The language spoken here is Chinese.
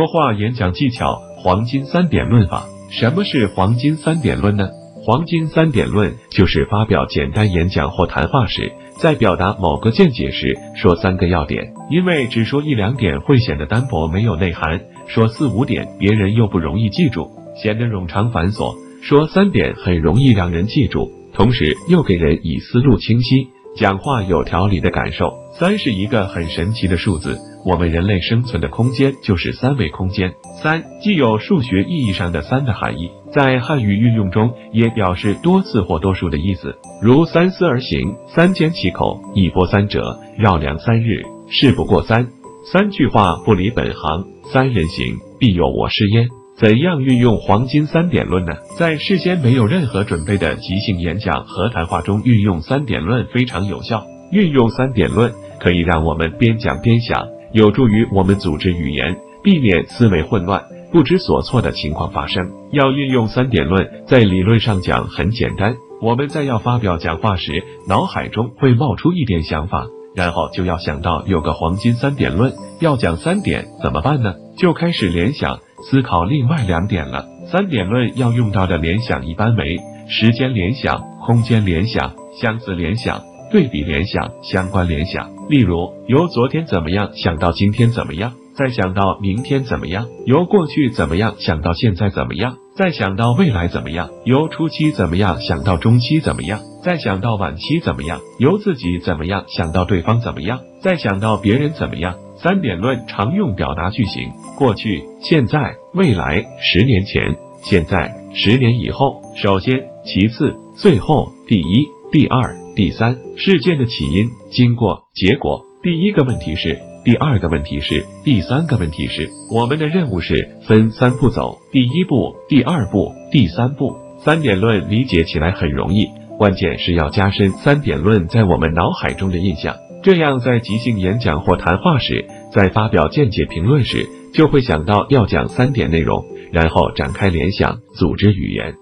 说话演讲技巧黄金三点论法。什么是黄金三点论呢？黄金三点论就是发表简单演讲或谈话时，在表达某个见解时说三个要点，因为只说一两点会显得单薄没有内涵，说四五点别人又不容易记住，显得冗长繁琐；说三点很容易让人记住，同时又给人以思路清晰、讲话有条理的感受。三是一个很神奇的数字。我们人类生存的空间就是三维空间。三既有数学意义上的三的含义，在汉语运用中也表示多次或多数的意思，如三思而行，三缄其口，一波三折，绕梁三日，事不过三。三句话不离本行，三人行必有我师焉。怎样运用黄金三点论呢？在事先没有任何准备的即兴演讲和谈话中运用三点论非常有效。运用三点论可以让我们边讲边想。有助于我们组织语言，避免思维混乱、不知所措的情况发生。要运用三点论，在理论上讲很简单。我们在要发表讲话时，脑海中会冒出一点想法，然后就要想到有个黄金三点论，要讲三点怎么办呢？就开始联想、思考另外两点了。三点论要用到的联想一般为时间联想、空间联想、相似联想。对比联想、相关联想，例如由昨天怎么样想到今天怎么样，再想到明天怎么样；由过去怎么样想到现在怎么样，再想到未来怎么样；由初期怎么样想到中期怎么样，再想到晚期怎么样；由自己怎么样想到对方怎么样，再想到别人怎么样。三点论常用表达句型：过去、现在、未来；十年前、现在、十年以后；首先、其次、最后、第一、第二。第三，事件的起因、经过、结果。第一个问题是，第二个问题是，第三个问题是。我们的任务是分三步走，第一步、第二步、第三步。三点论理解起来很容易，关键是要加深三点论在我们脑海中的印象，这样在即兴演讲或谈话时，在发表见解评论时，就会想到要讲三点内容，然后展开联想，组织语言。